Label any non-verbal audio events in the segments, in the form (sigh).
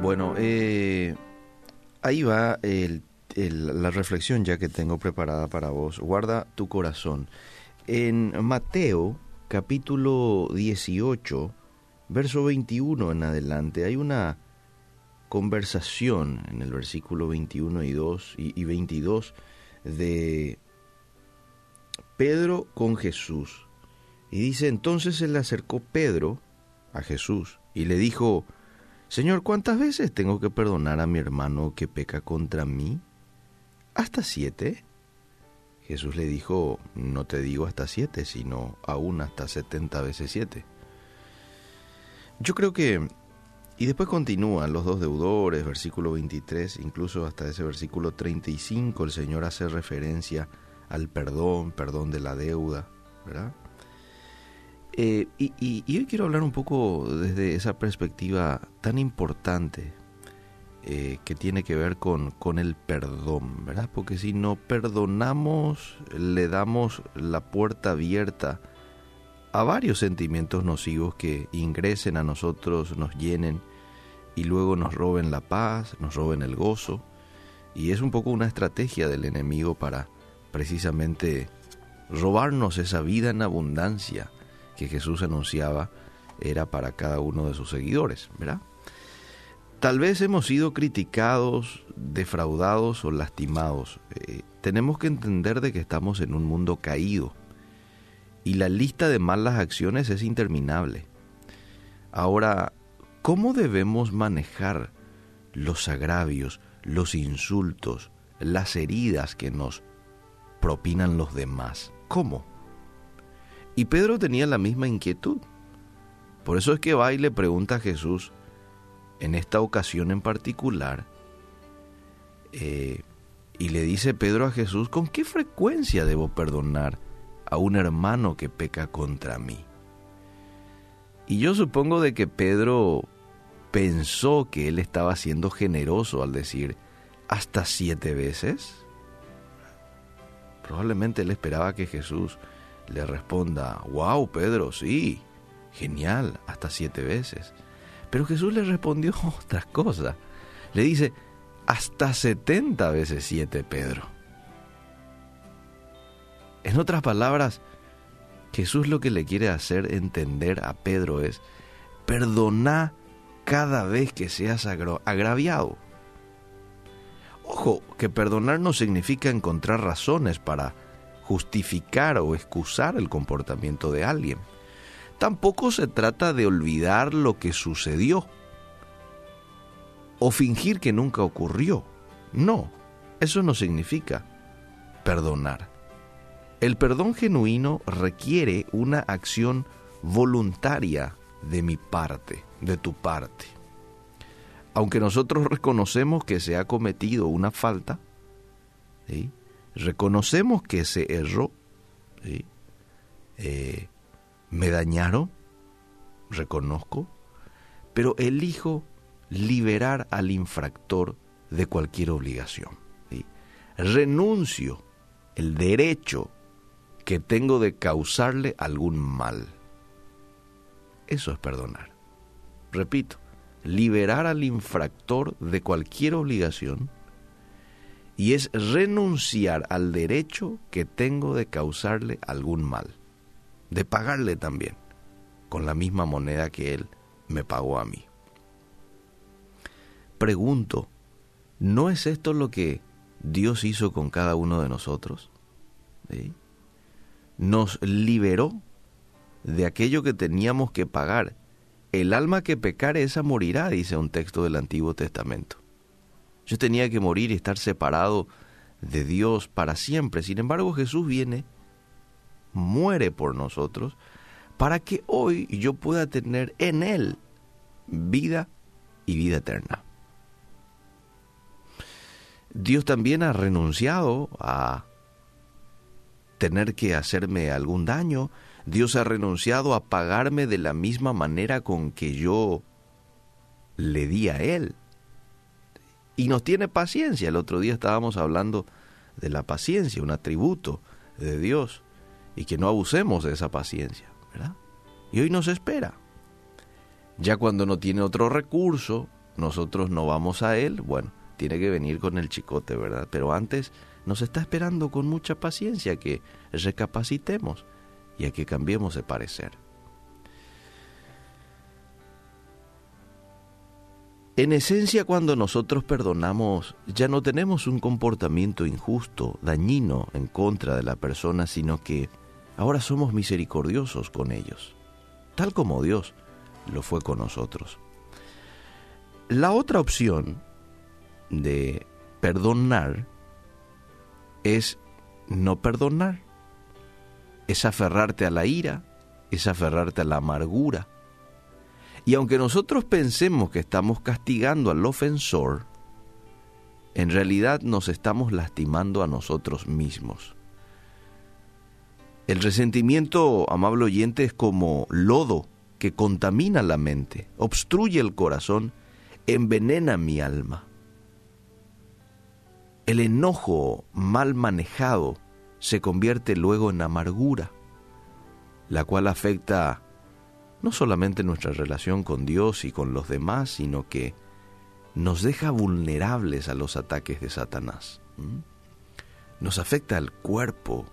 Bueno, eh, ahí va la reflexión ya que tengo preparada para vos. Guarda tu corazón. En Mateo capítulo 18, verso 21 en adelante, hay una conversación en el versículo 21 y, 2, y 22 de Pedro con Jesús. Y dice, entonces se le acercó Pedro a Jesús y le dijo, Señor, ¿cuántas veces tengo que perdonar a mi hermano que peca contra mí? ¿Hasta siete? Jesús le dijo, no te digo hasta siete, sino aún hasta setenta veces siete. Yo creo que, y después continúan los dos deudores, versículo 23, incluso hasta ese versículo 35, el Señor hace referencia al perdón, perdón de la deuda, ¿verdad? Eh, y, hoy quiero hablar un poco desde esa perspectiva tan importante eh, que tiene que ver con, con el perdón, ¿verdad? Porque si no perdonamos, le damos la puerta abierta a varios sentimientos nocivos que ingresen a nosotros, nos llenen y luego nos roben la paz, nos roben el gozo. Y es un poco una estrategia del enemigo para precisamente robarnos esa vida en abundancia que Jesús anunciaba era para cada uno de sus seguidores, ¿verdad? Tal vez hemos sido criticados, defraudados o lastimados. Eh, tenemos que entender de que estamos en un mundo caído y la lista de malas acciones es interminable. Ahora, ¿cómo debemos manejar los agravios, los insultos, las heridas que nos propinan los demás? ¿Cómo? Y Pedro tenía la misma inquietud. Por eso es que va y le pregunta a Jesús, en esta ocasión en particular, eh, y le dice Pedro a Jesús, ¿con qué frecuencia debo perdonar a un hermano que peca contra mí? Y yo supongo de que Pedro pensó que él estaba siendo generoso al decir hasta siete veces. Probablemente él esperaba que Jesús le responda, wow, Pedro, sí, genial, hasta siete veces. Pero Jesús le respondió (laughs) otra cosa. Le dice, hasta setenta veces siete, Pedro. En otras palabras, Jesús lo que le quiere hacer entender a Pedro es, perdona cada vez que seas agraviado. Ojo, que perdonar no significa encontrar razones para justificar o excusar el comportamiento de alguien. Tampoco se trata de olvidar lo que sucedió o fingir que nunca ocurrió. No, eso no significa perdonar. El perdón genuino requiere una acción voluntaria de mi parte, de tu parte. Aunque nosotros reconocemos que se ha cometido una falta, ¿sí? Reconocemos que se erró, eh, me dañaron, reconozco, pero elijo liberar al infractor de cualquier obligación. Renuncio el derecho que tengo de causarle algún mal. Eso es perdonar. Repito, liberar al infractor de cualquier obligación y es renunciar al derecho que tengo de causarle algún mal, de pagarle también, con la misma moneda que él me pagó a mí. Pregunto, ¿no es esto lo que Dios hizo con cada uno de nosotros? Nos liberó de aquello que teníamos que pagar. El alma que pecare, esa morirá, dice un texto del Antiguo Testamento. Yo tenía que morir y estar separado de Dios para siempre. Sin embargo, Jesús viene, muere por nosotros, para que hoy yo pueda tener en Él vida y vida eterna. Dios también ha renunciado a tener que hacerme algún daño. Dios ha renunciado a pagarme de la misma manera con que yo le di a Él y nos tiene paciencia. El otro día estábamos hablando de la paciencia, un atributo de Dios, y que no abusemos de esa paciencia, ¿verdad? Y hoy nos espera. Ya cuando no tiene otro recurso, nosotros no vamos a Él, bueno, tiene que venir con el chicote, ¿verdad? Pero antes nos está esperando con mucha paciencia que recapacitemos y a que cambiemos de parecer. En esencia, cuando nosotros perdonamos, ya no tenemos un comportamiento injusto, dañino en contra de la persona, sino que ahora somos misericordiosos con ellos, tal como Dios lo fue con nosotros. La otra opción de perdonar es no perdonar, es aferrarte a la ira, es aferrarte a la amargura, y aunque nosotros pensemos que estamos castigando al ofensor, en realidad nos estamos lastimando a nosotros mismos. El resentimiento, amable oyente, es como lodo que contamina la mente, obstruye el corazón, envenena mi alma. El enojo mal manejado se convierte luego en amargura, la cual afecta no solamente nuestra relación con Dios y con los demás, sino que nos deja vulnerables a los ataques de Satanás. Nos afecta al cuerpo,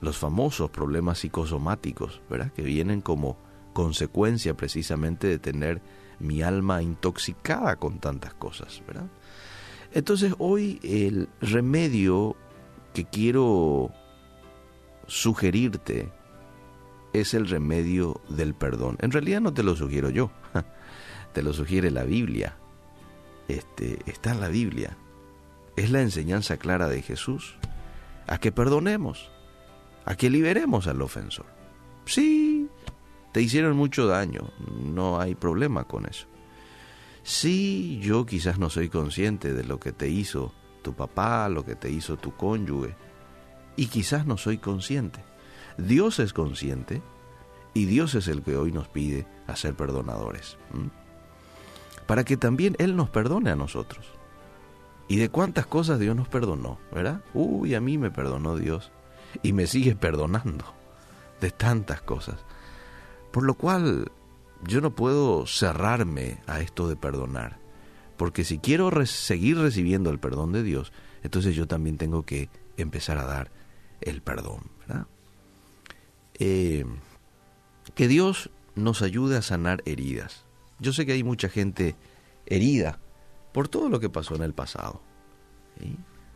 los famosos problemas psicosomáticos, ¿verdad? Que vienen como consecuencia precisamente de tener mi alma intoxicada con tantas cosas, ¿verdad? Entonces hoy el remedio que quiero sugerirte es el remedio del perdón. En realidad no te lo sugiero yo, (laughs) te lo sugiere la Biblia. Este, está en la Biblia. Es la enseñanza clara de Jesús. A que perdonemos, a que liberemos al ofensor. Sí, te hicieron mucho daño, no hay problema con eso. Sí, yo quizás no soy consciente de lo que te hizo tu papá, lo que te hizo tu cónyuge, y quizás no soy consciente. Dios es consciente y Dios es el que hoy nos pide a ser perdonadores. Para que también Él nos perdone a nosotros. ¿Y de cuántas cosas Dios nos perdonó? ¿Verdad? Uy, a mí me perdonó Dios. Y me sigue perdonando de tantas cosas. Por lo cual yo no puedo cerrarme a esto de perdonar. Porque si quiero seguir recibiendo el perdón de Dios, entonces yo también tengo que empezar a dar el perdón. ¿verdad? Eh, que Dios nos ayude a sanar heridas. Yo sé que hay mucha gente herida por todo lo que pasó en el pasado.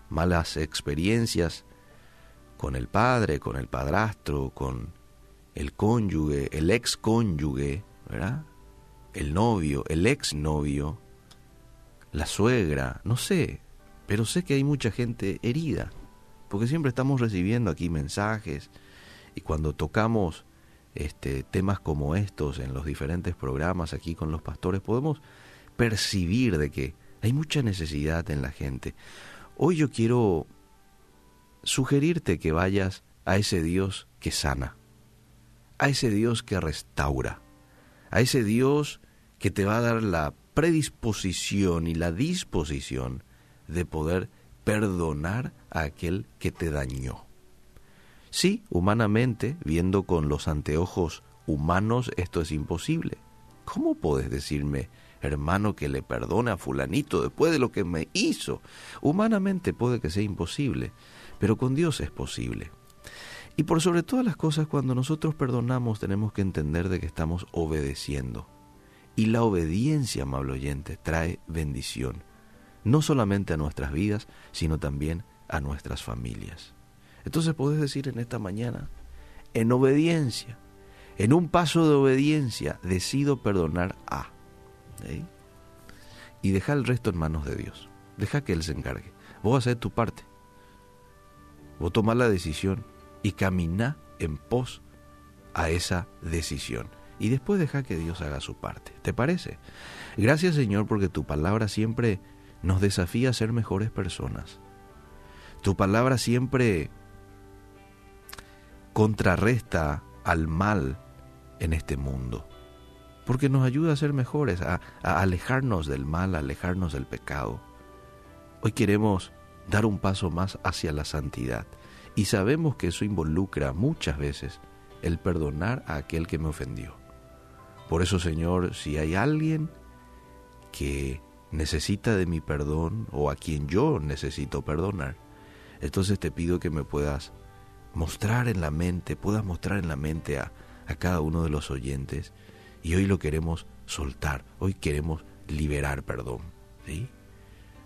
Malas experiencias con el padre, con el padrastro, con el cónyuge, el ex cónyuge, ¿verdad? El novio, el ex novio, la suegra, no sé, pero sé que hay mucha gente herida, porque siempre estamos recibiendo aquí mensajes, y cuando tocamos este, temas como estos en los diferentes programas aquí con los pastores, podemos percibir de que hay mucha necesidad en la gente. Hoy yo quiero sugerirte que vayas a ese Dios que sana, a ese Dios que restaura, a ese Dios que te va a dar la predisposición y la disposición de poder perdonar a aquel que te dañó. Sí, humanamente, viendo con los anteojos humanos, esto es imposible. ¿Cómo puedes decirme, hermano, que le perdone a fulanito después de lo que me hizo? Humanamente puede que sea imposible, pero con Dios es posible. Y por sobre todas las cosas, cuando nosotros perdonamos, tenemos que entender de que estamos obedeciendo. Y la obediencia, amable oyente, trae bendición, no solamente a nuestras vidas, sino también a nuestras familias. Entonces puedes decir en esta mañana, en obediencia, en un paso de obediencia, decido perdonar a. Y deja el resto en manos de Dios. Deja que Él se encargue. Vos hacer tu parte. Vos tomar la decisión y camina en pos a esa decisión. Y después deja que Dios haga su parte. ¿Te parece? Gracias Señor porque tu palabra siempre nos desafía a ser mejores personas. Tu palabra siempre contrarresta al mal en este mundo, porque nos ayuda a ser mejores, a, alejarnos del mal, a alejarnos del pecado. Hoy queremos dar un paso más hacia la santidad y sabemos que eso involucra muchas veces el perdonar a aquel que me ofendió. Por eso, Señor, si hay alguien que necesita de mi perdón o a quien yo necesito perdonar. Entonces te pido que me puedas mostrar en la mente, puedas mostrar en la mente a, a cada uno de los oyentes. Y hoy lo queremos soltar, hoy queremos liberar perdón. ¿sí?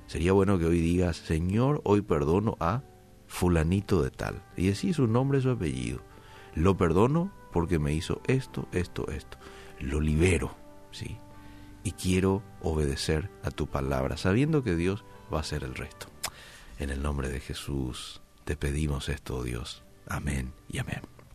Sería bueno que hoy digas, Señor, hoy perdono a fulanito de tal. Y decís su nombre, su apellido. Lo perdono porque me hizo esto, esto, esto. Lo libero, ¿sí? Y quiero obedecer a tu palabra, sabiendo que Dios va a hacer el resto. En el nombre de Jesús te pedimos esto, Dios. Amén y amén.